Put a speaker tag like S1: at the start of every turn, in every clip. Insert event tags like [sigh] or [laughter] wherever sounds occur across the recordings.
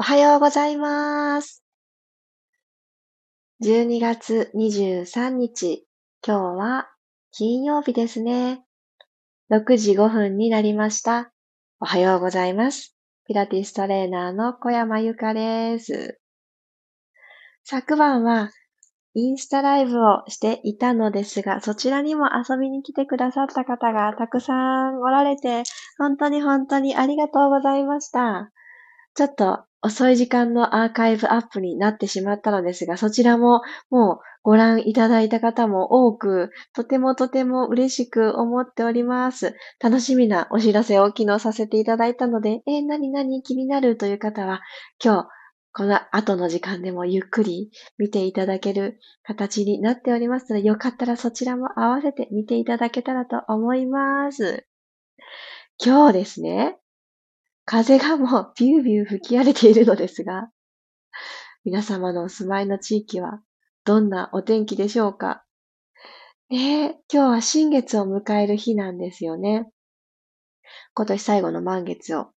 S1: おはようございます。12月23日、今日は金曜日ですね。6時5分になりました。おはようございます。ピラティストレーナーの小山由かです。昨晩はインスタライブをしていたのですが、そちらにも遊びに来てくださった方がたくさんおられて、本当に本当にありがとうございました。ちょっと遅い時間のアーカイブアップになってしまったのですが、そちらももうご覧いただいた方も多く、とてもとても嬉しく思っております。楽しみなお知らせを昨日させていただいたので、えー、何々気になるという方は、今日、この後の時間でもゆっくり見ていただける形になっておりますので、よかったらそちらも合わせて見ていただけたらと思います。今日ですね、風がもうビュービュー吹き荒れているのですが、皆様のお住まいの地域はどんなお天気でしょうか？ねえ、今日は新月を迎える日なんですよね。今年最後の満月を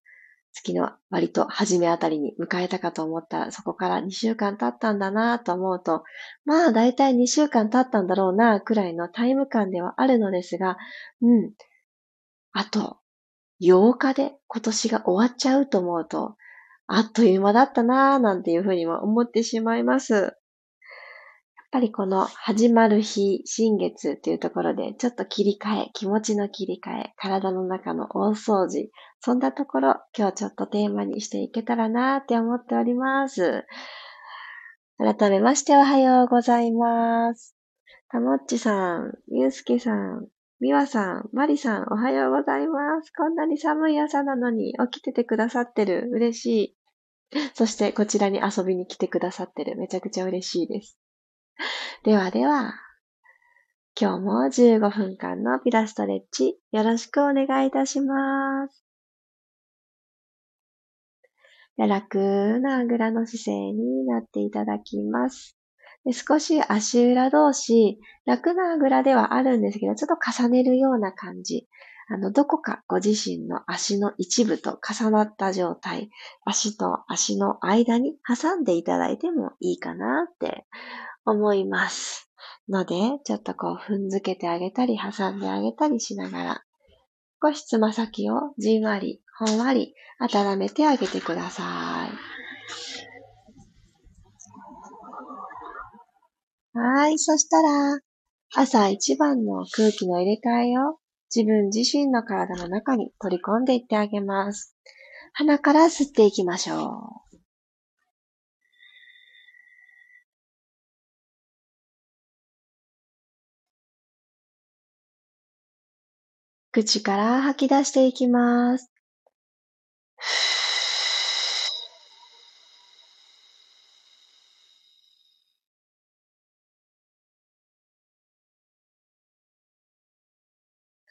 S1: 月の割と初めあたりに迎えたかと思ったら、そこから2週間経ったんだなと思うと、まあ大体2週間経ったんだろうなくらいのタイム感ではあるのですが、うん。あと8日で今年が終わっちゃうと思うと、あっという間だったなぁなんていうふうにも思ってしまいます。やっぱりこの始まる日、新月っていうところでちょっと切り替え、気持ちの切り替え、体の中の大掃除、そんなところ今日ちょっとテーマにしていけたらなぁって思っております。改めましておはようございます。たもっちさん、ゆうすけさん、みわさん、まりさん、おはようございます。こんなに寒い朝なのに起きててくださってる。嬉しい。[laughs] そしてこちらに遊びに来てくださってる。めちゃくちゃ嬉しいです。[laughs] ではでは、今日も15分間のピラストレッチよろしくお願いいたします。楽なあぐらの姿勢になっていただきます。で少し足裏同士、楽なあぐらではあるんですけど、ちょっと重ねるような感じ。あの、どこかご自身の足の一部と重なった状態、足と足の間に挟んでいただいてもいいかなって思います。ので、ちょっとこう踏んづけてあげたり、挟んであげたりしながら、少しつま先をじんわり、ほんわり温めてあげてください。はい。そしたら、朝一番の空気の入れ替えを自分自身の体の中に取り込んでいってあげます。鼻から吸っていきましょう。口から吐き出していきます。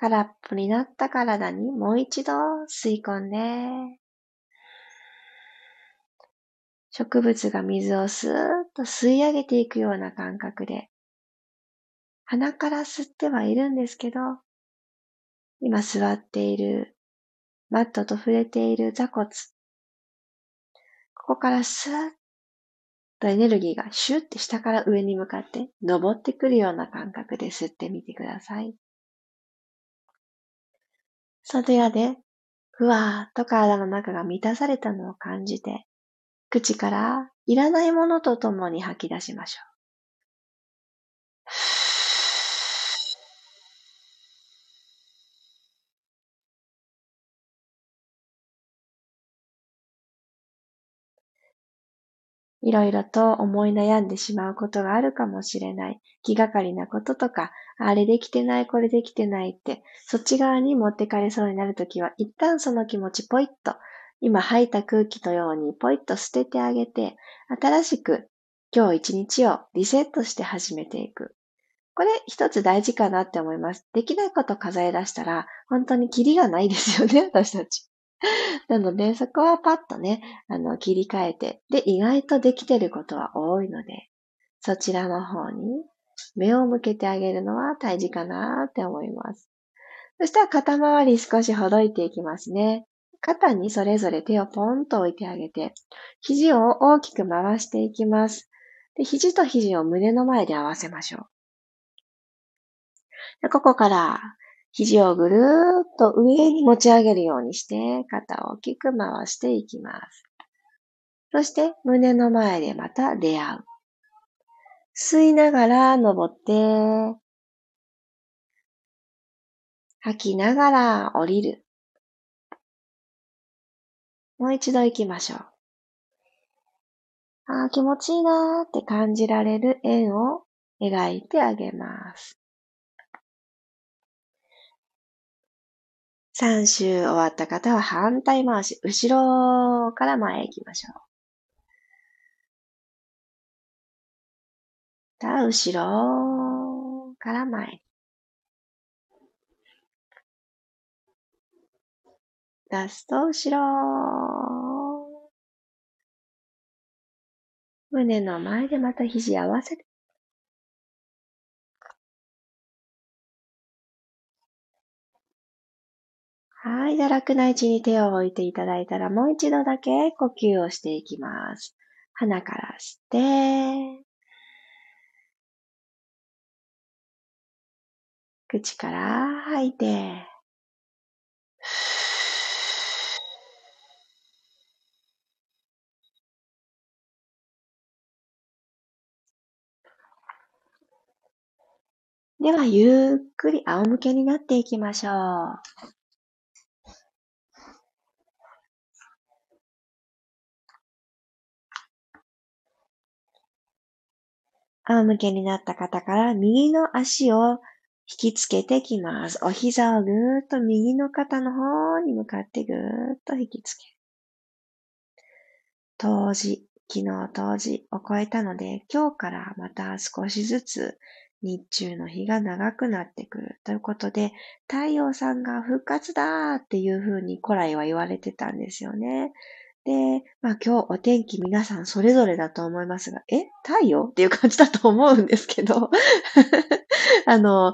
S1: 空っぽになった体にもう一度吸い込んで、植物が水をスーッと吸い上げていくような感覚で、鼻から吸ってはいるんですけど、今座っているマットと触れている座骨、ここからスーッとエネルギーがシュッて下から上に向かって登ってくるような感覚で吸ってみてください。それやで、ふわーっと体の中が満たされたのを感じて、口からいらないものとともに吐き出しましょう。いろいろと思い悩んでしまうことがあるかもしれない。気がかりなこととか、あれできてない、これできてないって、そっち側に持ってかれそうになるときは、一旦その気持ちポイッと、今吐いた空気のようにポイッと捨ててあげて、新しく今日一日をリセットして始めていく。これ一つ大事かなって思います。できないこと数え出したら、本当にキリがないですよね、私たち。[laughs] なので、そこはパッとね、あの、切り替えて、で、意外とできてることは多いので、そちらの方に目を向けてあげるのは大事かなって思います。そしたら肩周り少しほどいていきますね。肩にそれぞれ手をポンと置いてあげて、肘を大きく回していきます。で肘と肘を胸の前で合わせましょう。ここから肘をぐるーっと上に持ち上げるようにして肩を大きく回していきます。そして胸の前でまた出会う。吸いながら登って、吐きながら降りる。もう一度行きましょう。ああ、気持ちいいなーって感じられる円を描いてあげます。3周終わった方は反対回し、後ろから前へ行きましょう。さあ、後ろから前出すと後ろ。胸の前でまた肘合わせる。はい。で、楽な位置に手を置いていただいたら、もう一度だけ呼吸をしていきます。鼻から吸って、口から吐いて、では、ゆっくり仰向けになっていきましょう。仰向けになった方から右の足を引きつけてきます。お膝をぐーっと右の肩の方に向かってぐーっと引きつける。当時、昨日当時を超えたので、今日からまた少しずつ日中の日が長くなってくるということで、太陽さんが復活だーっていうふうに古来は言われてたんですよね。で、まあ今日お天気皆さんそれぞれだと思いますが、え太陽？っていう感じだと思うんですけど、[laughs] あの、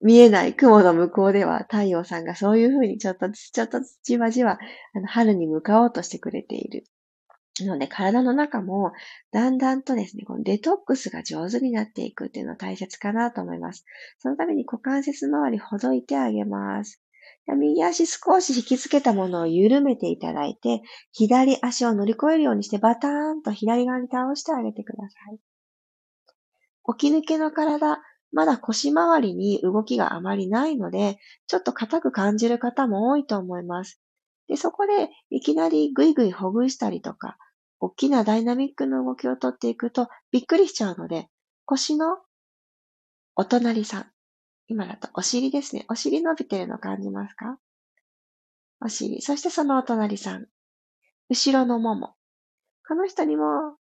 S1: 見えない雲の向こうでは太陽さんがそういうふうにちょっとずつちょっとずつじわじわあの春に向かおうとしてくれているので、体の中もだんだんとですね、このデトックスが上手になっていくっていうのは大切かなと思います。そのために股関節周りほどいてあげます。右足少し引きつけたものを緩めていただいて、左足を乗り越えるようにしてバターンと左側に倒してあげてください。起き抜けの体、まだ腰回りに動きがあまりないので、ちょっと硬く感じる方も多いと思います。で、そこでいきなりぐいぐいほぐしたりとか、大きなダイナミックな動きをとっていくとびっくりしちゃうので、腰のお隣さん。今だとお尻ですね。お尻伸びてるの感じますか？お尻。そしてそのお隣さん。後ろのもも。この人にも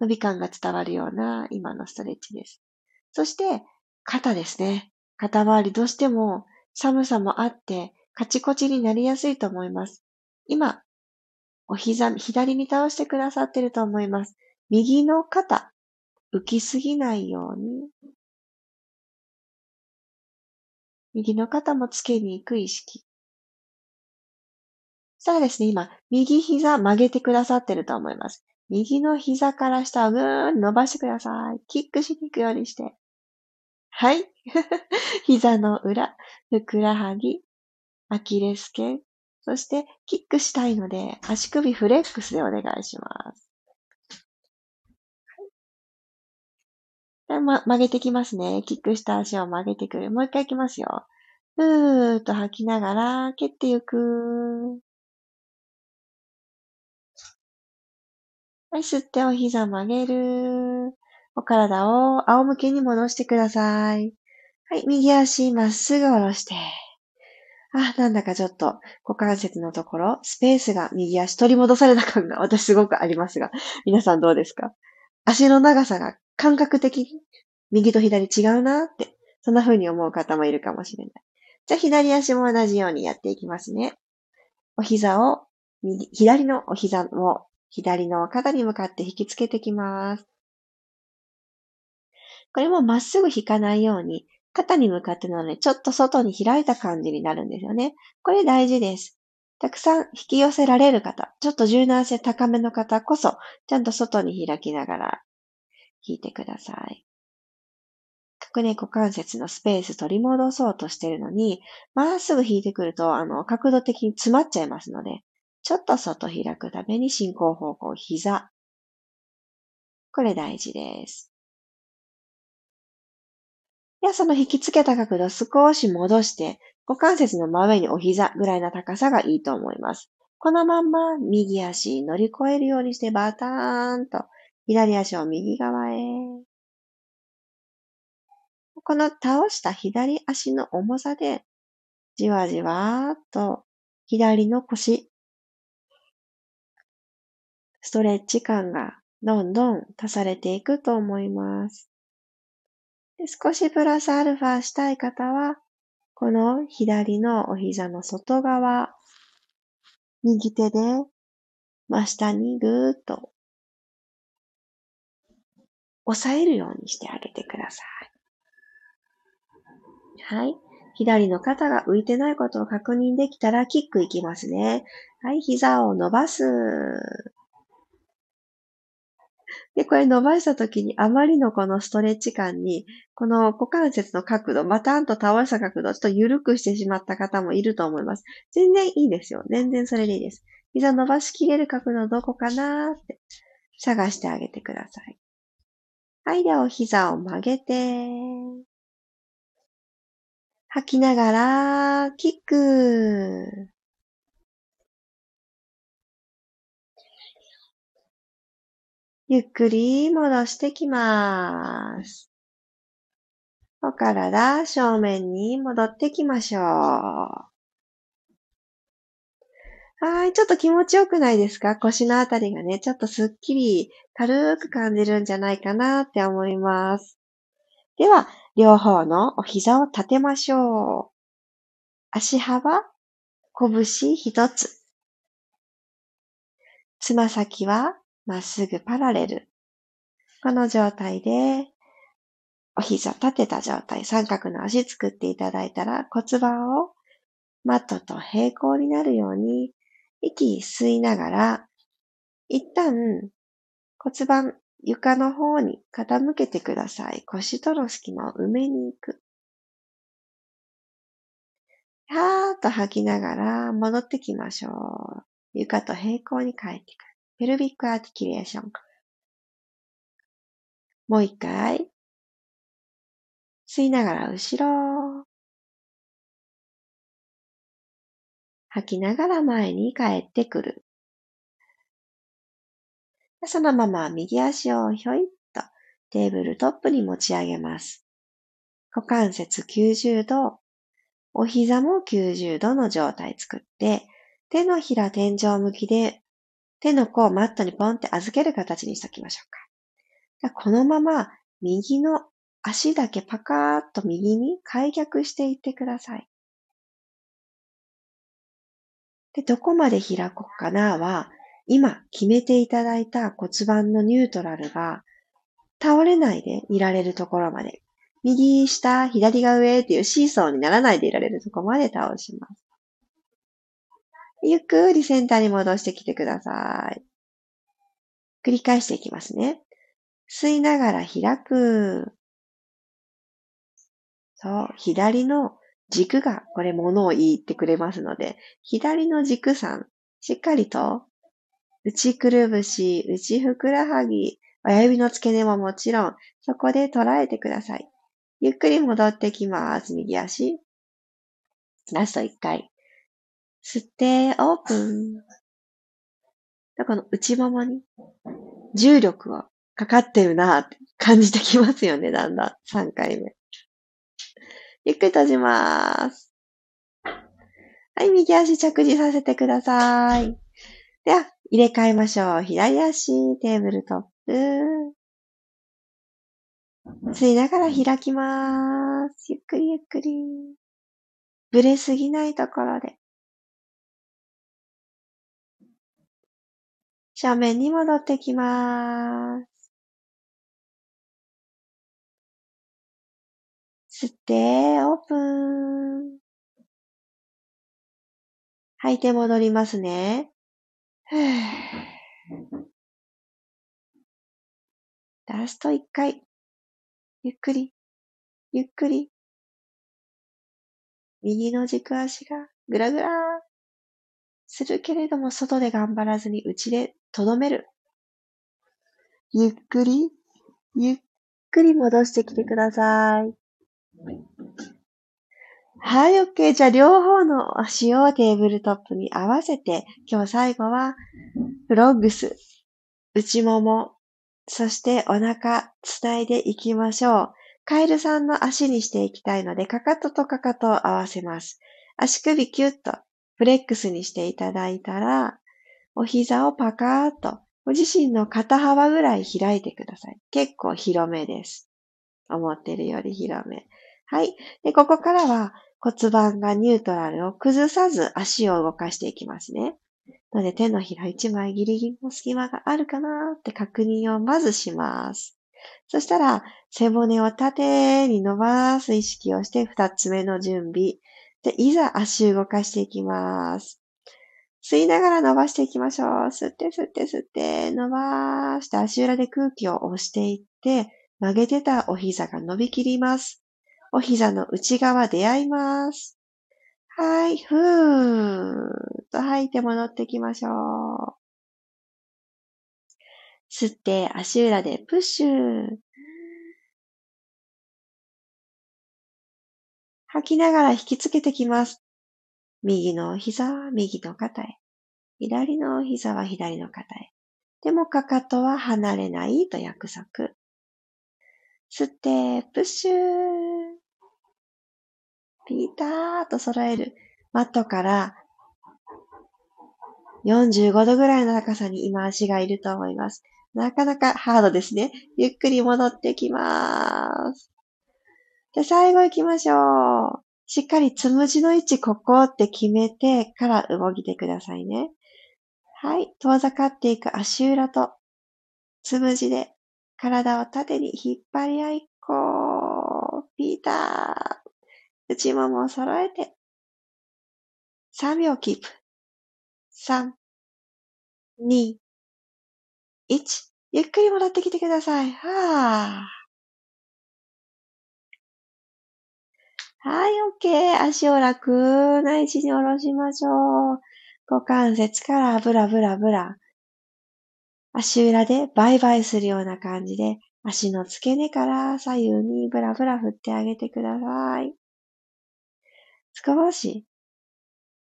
S1: 伸び感が伝わるような今のストレッチです。そして、肩ですね。肩周りどうしても寒さもあってカチコチになりやすいと思います。今、お膝、左に倒してくださってると思います。右の肩、浮きすぎないように。右の肩もつけに行く意識。さあですね、今、右膝曲げてくださってると思います。右の膝から下をぐーん伸ばしてください。キックしに行くようにして。はい。[laughs] 膝の裏、ふくらはぎ、アキレス腱、そしてキックしたいので足首フレックスでお願いします。ま、曲げてきますね。キックした足を曲げてくる。もう一回いきますよ。ふーっと吐きながら蹴っていく。はい、吸ってお膝曲げる。お体を仰向けに戻してください。はい、右足まっすぐ下ろして。あ、なんだかちょっと股関節のところ、スペースが右足取り戻された感が私すごくありますが、皆さんどうですか？足の長さが感覚的に右と左違うなって、そんな風に思う方もいるかもしれない。じゃあ左足も同じようにやっていきますね。お膝を、右、左のお膝を左の肩に向かって引きつけてきます。これもまっすぐ引かないように、肩に向かってなので、ちょっと外に開いた感じになるんですよね。これ大事です。たくさん引き寄せられる方、ちょっと柔軟性高めの方こそ、ちゃんと外に開きながら引いてください。角根股関節のスペース取り戻そうとしてるのに、まっすぐ引いてくると、あの、角度的に詰まっちゃいますので、ちょっと外開くために進行方向、膝。これ大事です。では、その引きつけた角度少し戻して、股関節の真上にお膝ぐらいの高さがいいと思います。このまんま右足乗り越えるようにしてバターンと左足を右側へ。この倒した左足の重さでじわじわーっと左の腰、ストレッチ感がどんどん足されていくと思います。少しプラスアルファしたい方は、この左のお膝の外側、右手で真下にぐーっと押さえるようにしてあげてください。はい。左の肩が浮いてないことを確認できたらキックいきますね。はい。膝を伸ばす。で、これ伸ばした時にあまりのこのストレッチ感に、この股関節の角度、バタンと倒した角度ちょっと緩くしてしまった方もいると思います。全然いいですよ。全然それでいいです。膝伸ばしきれる角度どこかなーって探してあげてください。はい、ではお膝を曲げて、吐きながら、キック。ゆっくり戻してきます。お体正面に戻ってきましょう。はい。ちょっと気持ちよくないですか？腰のあたりがね、ちょっとすっきり軽く感じるんじゃないかなって思います。では、両方のお膝を立てましょう。足幅、拳一つ。つま先はまっすぐパラレル。この状態で、お膝立てた状態、三角の足作っていただいたら骨盤をマットと平行になるように息吸いながら、一旦骨盤床の方に傾けてください。腰との隙間を埋めに行く。はーっと吐きながら戻ってきましょう。床と平行に帰ってくる。ペルビックアーティキュレーション。もう一回。吸いながら後ろ。吐きながら前に帰ってくる。そのまま右足をひょいっとテーブルトップに持ち上げます。股関節90度、お膝も90度の状態作って、手のひら天井向きで手の甲をマットにポンって預ける形にしときましょうか。このまま右の足だけパカーッと右に開脚していってください。で、どこまで開こうかなは、今決めていただいた骨盤のニュートラルが倒れないでいられるところまで、右下、左が上っていうシーソーにならないでいられるところまで倒します。ゆっくりセンターに戻してきてください。繰り返していきますね。吸いながら開く。そう、左の軸がこれ物を言ってくれますので、左の軸さん、しっかりと、内くるぶし、内ふくらはぎ、親指の付け根ももちろん、そこで捉えてください。ゆっくり戻ってきます。右足。ラスト1回。吸って、オープン。この内ももに重力はかかってるなって感じてきますよね、だんだん。3回目。ゆっくり閉じます。はい、右足着地させてください。では、入れ替えましょう。左足、テーブルトップ。吸いながら開きます。ゆっくりゆっくり。ぶれすぎないところで。正面に戻ってきます。吸って、オープン。吐いて戻りますね。[sighs] ラスト一回。ゆっくり、ゆっくり。右の軸足がぐらぐらするけれども、外で頑張らずに内でとどめる。ゆっくり、ゆっくり戻してきてください。はい、OK。じゃあ、両方の足をテーブルトップに合わせて、今日最後は、フロッグス、内もも、そしてお腹、つないでいきましょう。カエルさんの足にしていきたいので、かかととかかとを合わせます。足首キュッとフレックスにしていただいたら、お膝をパカーっと、ご自身の肩幅ぐらい開いてください。結構広めです。思ってるより広め。はい。で、ここからは骨盤がニュートラルを崩さず足を動かしていきますね。ので手のひら一枚ギリギリの隙間があるかなって確認をまずします。そしたら背骨を縦に伸ばす意識をして二つ目の準備。で、いざ足動かしていきます。吸いながら伸ばしていきましょう。吸って吸って吸って伸ばして足裏で空気を押していって曲げてたお膝が伸びきります。お膝の内側出会います。はい、ふーっと吐いて戻ってきましょう。吸って足裏でプッシュ。吐きながら引きつけてきます。右の膝は右の肩へ。左の膝は左の肩へ。でもかかとは離れないと約束。吸って、プッシュピーターと揃える。マットから45度ぐらいの高さに今足がいると思います。なかなかハードですね。ゆっくり戻ってきます。じゃ、最後行きましょう。しっかりつむじの位置ここって決めてから動いてくださいね。はい。遠ざかっていく足裏とつむじで体を縦に引っ張り合い、こう、ピーター。内ももを揃えて、3秒キープ。3、2、1。ゆっくり戻ってきてください。はぁ。はい、OK。足を楽な位置に下ろしましょう。股関節からブラブラブラ。足裏でバイバイするような感じで、足の付け根から左右にブラブラ振ってあげてください。少し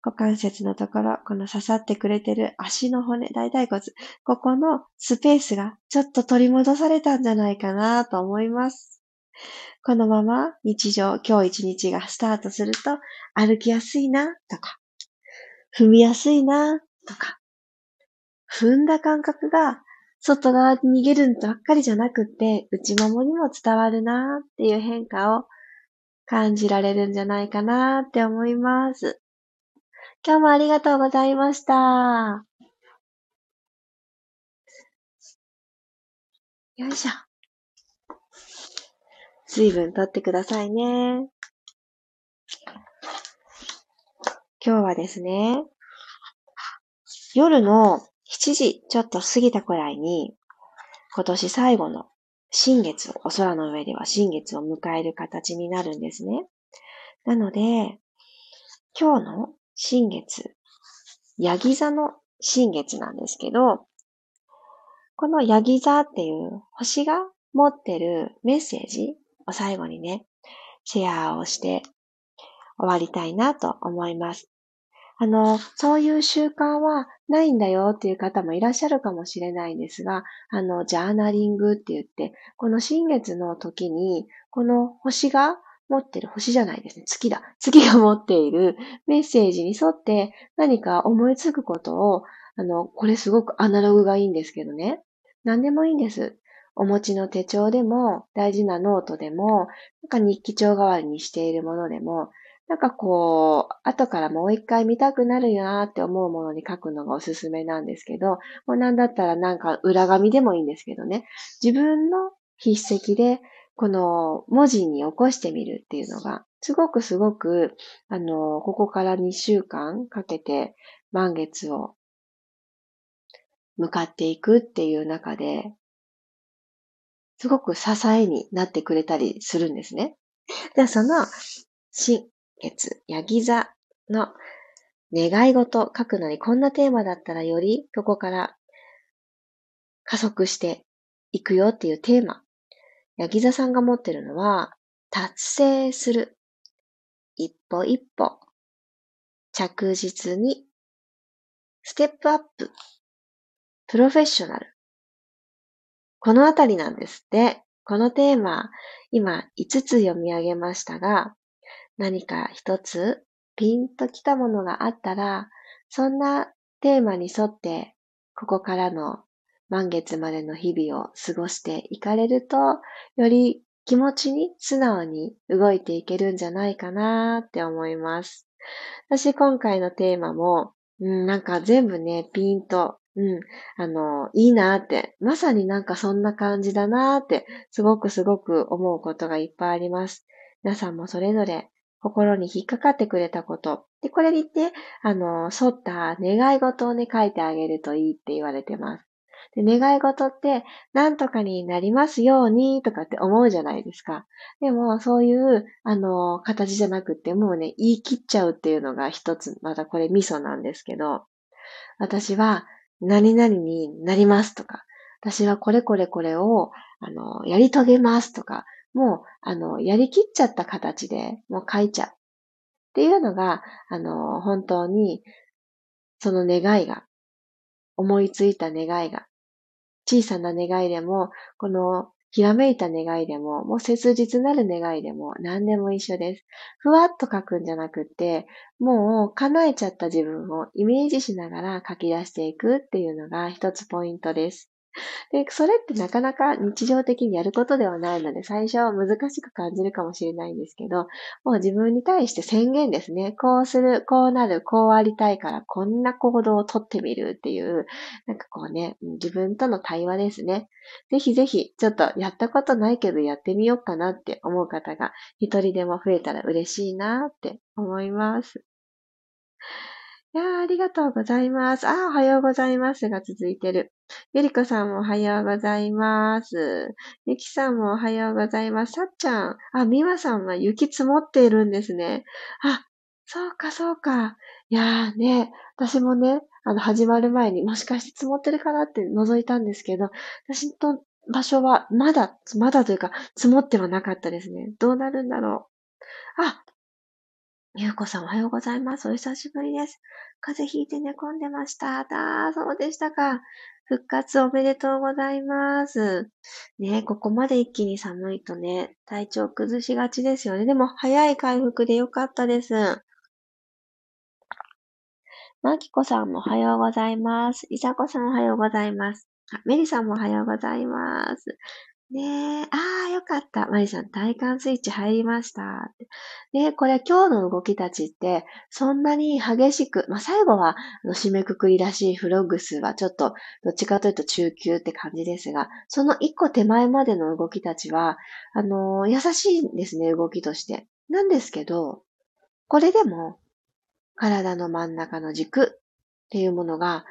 S1: 股関節のところ、この刺さってくれてる足の骨、大腿骨、ここのスペースがちょっと取り戻されたんじゃないかなと思います。このまま日常、今日一日がスタートすると歩きやすいなとか、踏みやすいなとか、踏んだ感覚が外側に逃げるんばっかりじゃなくって、内ももにも伝わるなっていう変化を感じられるんじゃないかなって思います。今日もありがとうございました。よいしょ。水分取ってくださいね。今日はですね、夜の7時ちょっと過ぎたくらいに、今年最後の新月、お空の上では新月を迎える形になるんですね。なので、今日の新月、ヤギ座の新月なんですけど、このヤギ座っていう星が持ってるメッセージを最後にね、シェアをして終わりたいなと思います。あの、そういう習慣はないんだよっていう方もいらっしゃるかもしれないんですが、あの、ジャーナリングって言って、この新月の時に、この星が持ってる、星じゃないですね、月だ。月が持っているメッセージに沿って何か思いつくことを、あの、これすごくアナログがいいんですけどね。何でもいいんです。お持ちの手帳でも、大事なノートでも、なんか日記帳代わりにしているものでも、なんかこう、後からもう一回見たくなるよなって思うものに書くのがおすすめなんですけど、もうなんだったらなんか裏紙でもいいんですけどね、自分の筆跡でこの文字に起こしてみるっていうのがすごくすごく、あの、ここから2週間かけて満月を向かっていくっていう中で、すごく支えになってくれたりするんですね。じゃあその新月、ヤギ座の願い事書くのにこんなテーマだったらよりここから加速していくよっていうテーマ。ヤギ座さんが持ってるのは達成する。一歩一歩着実にステップアップ。プロフェッショナル。このあたりなんですって。このテーマ、今5つ読み上げましたが、何か一つピンときたものがあったら、そんなテーマに沿って、ここからの満月までの日々を過ごしていかれると、より気持ちに素直に動いていけるんじゃないかなって思います。私今回のテーマも、うん、なんか全部ね、ピンとうん。あの、いいなって、まさになんかそんな感じだなって、すごくすごく思うことがいっぱいあります。皆さんもそれぞれ心に引っかかってくれたこと。で、これにて、あの、沿った願い事をね、書いてあげるといいって言われてます。で、願い事って、なんとかになりますようにとかって思うじゃないですか。でも、そういう、あの、形じゃなくて、もうね、言い切っちゃうっていうのが一つ、またこれミソなんですけど、私は、何々になりますとか、私はこれこれこれを、あの、やり遂げますとか、もう、あの、やりきっちゃった形でもう書いちゃう。っていうのが、あの、本当に、その願いが、思いついた願いが、小さな願いでも、このひらめいた願いでも、もう切実なる願いでも何でも一緒です。ふわっと書くんじゃなくって、もう叶えちゃった自分をイメージしながら書き出していくっていうのが一つポイントです。[laughs] で、それってなかなか日常的にやることではないので、最初は難しく感じるかもしれないんですけど、もう自分に対して宣言ですね。こうする、こうなる、こうありたいから、こんな行動をとってみるっていう、なんかこうね、自分との対話ですね。ぜひぜひ、ちょっとやったことないけどやってみようかなって思う方が一人でも増えたら嬉しいなって思います。いやー、ありがとうございます。あー、おはようございますが続いてる。ゆりこさんもおはようございます。ゆきさんもおはようございます。さっちゃん。あ、みわさんは雪積もっているんですね。あ、そうか、そうか。いやーね、私もね、あの、始まる前にもしかして積もってるかなって覗いたんですけど、私の場所はまだ、まだというか、積もってはなかったですね。どうなるんだろう。あ、ゆうこさんおはようございます。お久しぶりです。風邪ひいて寝込んでました。あー、そうでしたか。復活おめでとうございます。ねここまで一気に寒いとね、体調崩しがちですよね。でも、早い回復でよかったです。まきこさんもおはようございます。いさこさんおはようございます。あ、メリさんもおはようございます。ねえ、ああ、よかった。マリさん、体感スイッチ入りました。ねこれ今日の動きたちって、そんなに激しく、まあ、最後は、あの、締めくくりらしいフロッグスはちょっと、どっちかというと中級って感じですが、その一個手前までの動きたちは、あのー、優しいんですね、動きとして。なんですけど、これでも、体の真ん中の軸っていうものが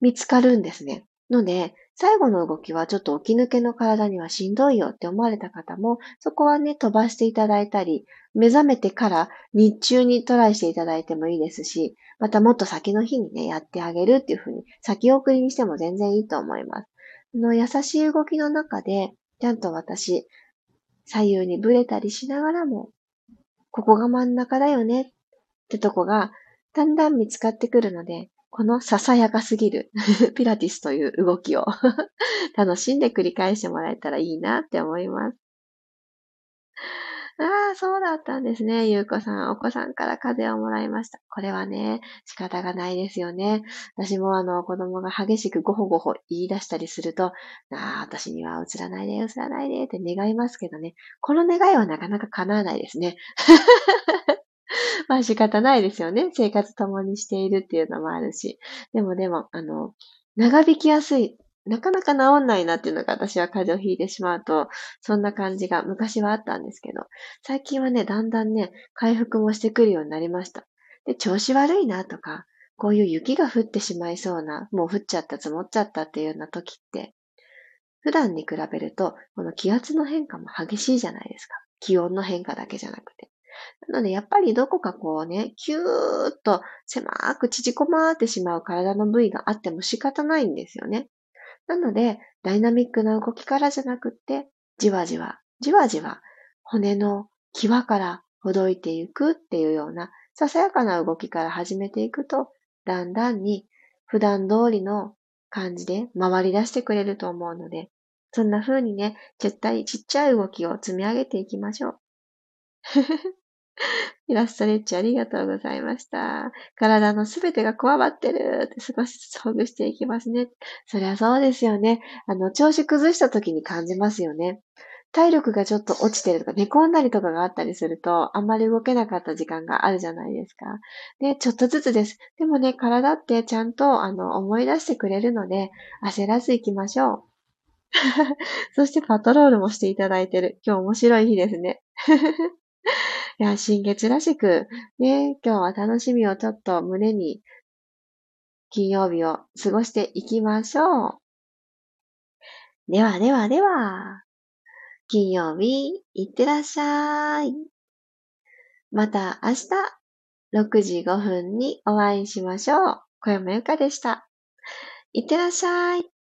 S1: 見つかるんですね。ので、最後の動きはちょっと起き抜けの体にはしんどいよって思われた方も、そこはね、飛ばしていただいたり、目覚めてから日中にトライしていただいてもいいですし、またもっと先の日にね、やってあげるっていうふうに、先送りにしても全然いいと思います。の優しい動きの中で、ちゃんと私、左右にブレたりしながらも、ここが真ん中だよねってとこが、だんだん見つかってくるので、このささやかすぎる [laughs] ピラティスという動きを [laughs] 楽しんで繰り返してもらえたらいいなって思います。ああ、そうだったんですね。ゆうこさん、お子さんから風邪をもらいました。これはね、仕方がないですよね。私もあの、子供が激しくごほごほ言い出したりすると、ああ、私には映らないで、映らないでって願いますけどね。この願いはなかなか叶わないですね。[laughs] まあ仕方ないですよね。生活共にしているっていうのもあるし。でもでも、あの、長引きやすいなかなか治んないなっていうのが私は風邪をひいてしまうと、そんな感じが昔はあったんですけど、最近はね、だんだんね、回復もしてくるようになりました。で、調子悪いなとか、こういう雪が降ってしまいそうな、もう降っちゃった、積もっちゃったっていうような時って、普段に比べると、この気圧の変化も激しいじゃないですか。気温の変化だけじゃなくて。なので、やっぱりどこかこうね、キューッと狭く縮こまってしまう体の部位があっても仕方ないんですよね。なので、ダイナミックな動きからじゃなくって、じわじわ、じわじわ、骨の際からほどいていくっていうような、ささやかな動きから始めていくと、だんだんに普段通りの感じで回り出してくれると思うので、そんな風にね、絶対ちっちゃい動きを積み上げていきましょう。[laughs] イラストレッチありがとうございました。体のすべてがこわばってるって少しずつほぐしていきますね。そりゃそうですよね。あの、調子崩した時に感じますよね。体力がちょっと落ちてるとか、寝込んだりとかがあったりすると、あんまり動けなかった時間があるじゃないですか。で、ちょっとずつです。でもね、体ってちゃんと、あの、思い出してくれるので、焦らず行きましょう。[laughs] そしてパトロールもしていただいてる。今日面白い日ですね。[laughs] いや、新月らしく、ね、今日は楽しみをちょっと胸に、金曜日を過ごしていきましょう。ではではでは。金曜日、いってらっしゃい。また明日、6時5分にお会いしましょう。小山由かでした。いってらっしゃい。